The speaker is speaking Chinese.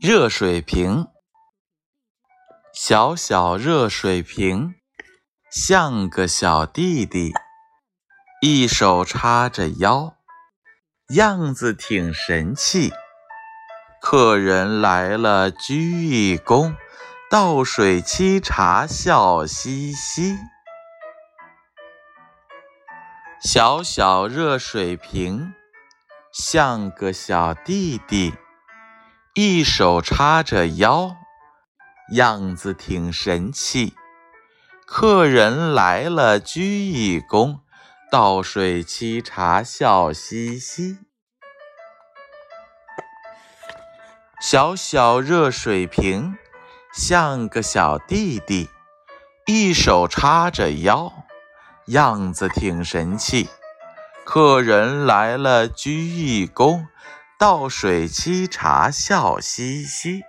热水瓶，小小热水瓶，像个小弟弟，一手叉着腰，样子挺神气。客人来了鞠一躬，倒水沏茶笑嘻嘻。小小热水瓶，像个小弟弟。一手叉着腰，样子挺神气。客人来了鞠一躬，倒水沏茶笑嘻嘻。小小热水瓶，像个小弟弟，一手叉着腰，样子挺神气。客人来了鞠一躬。倒水沏茶笑嘻嘻。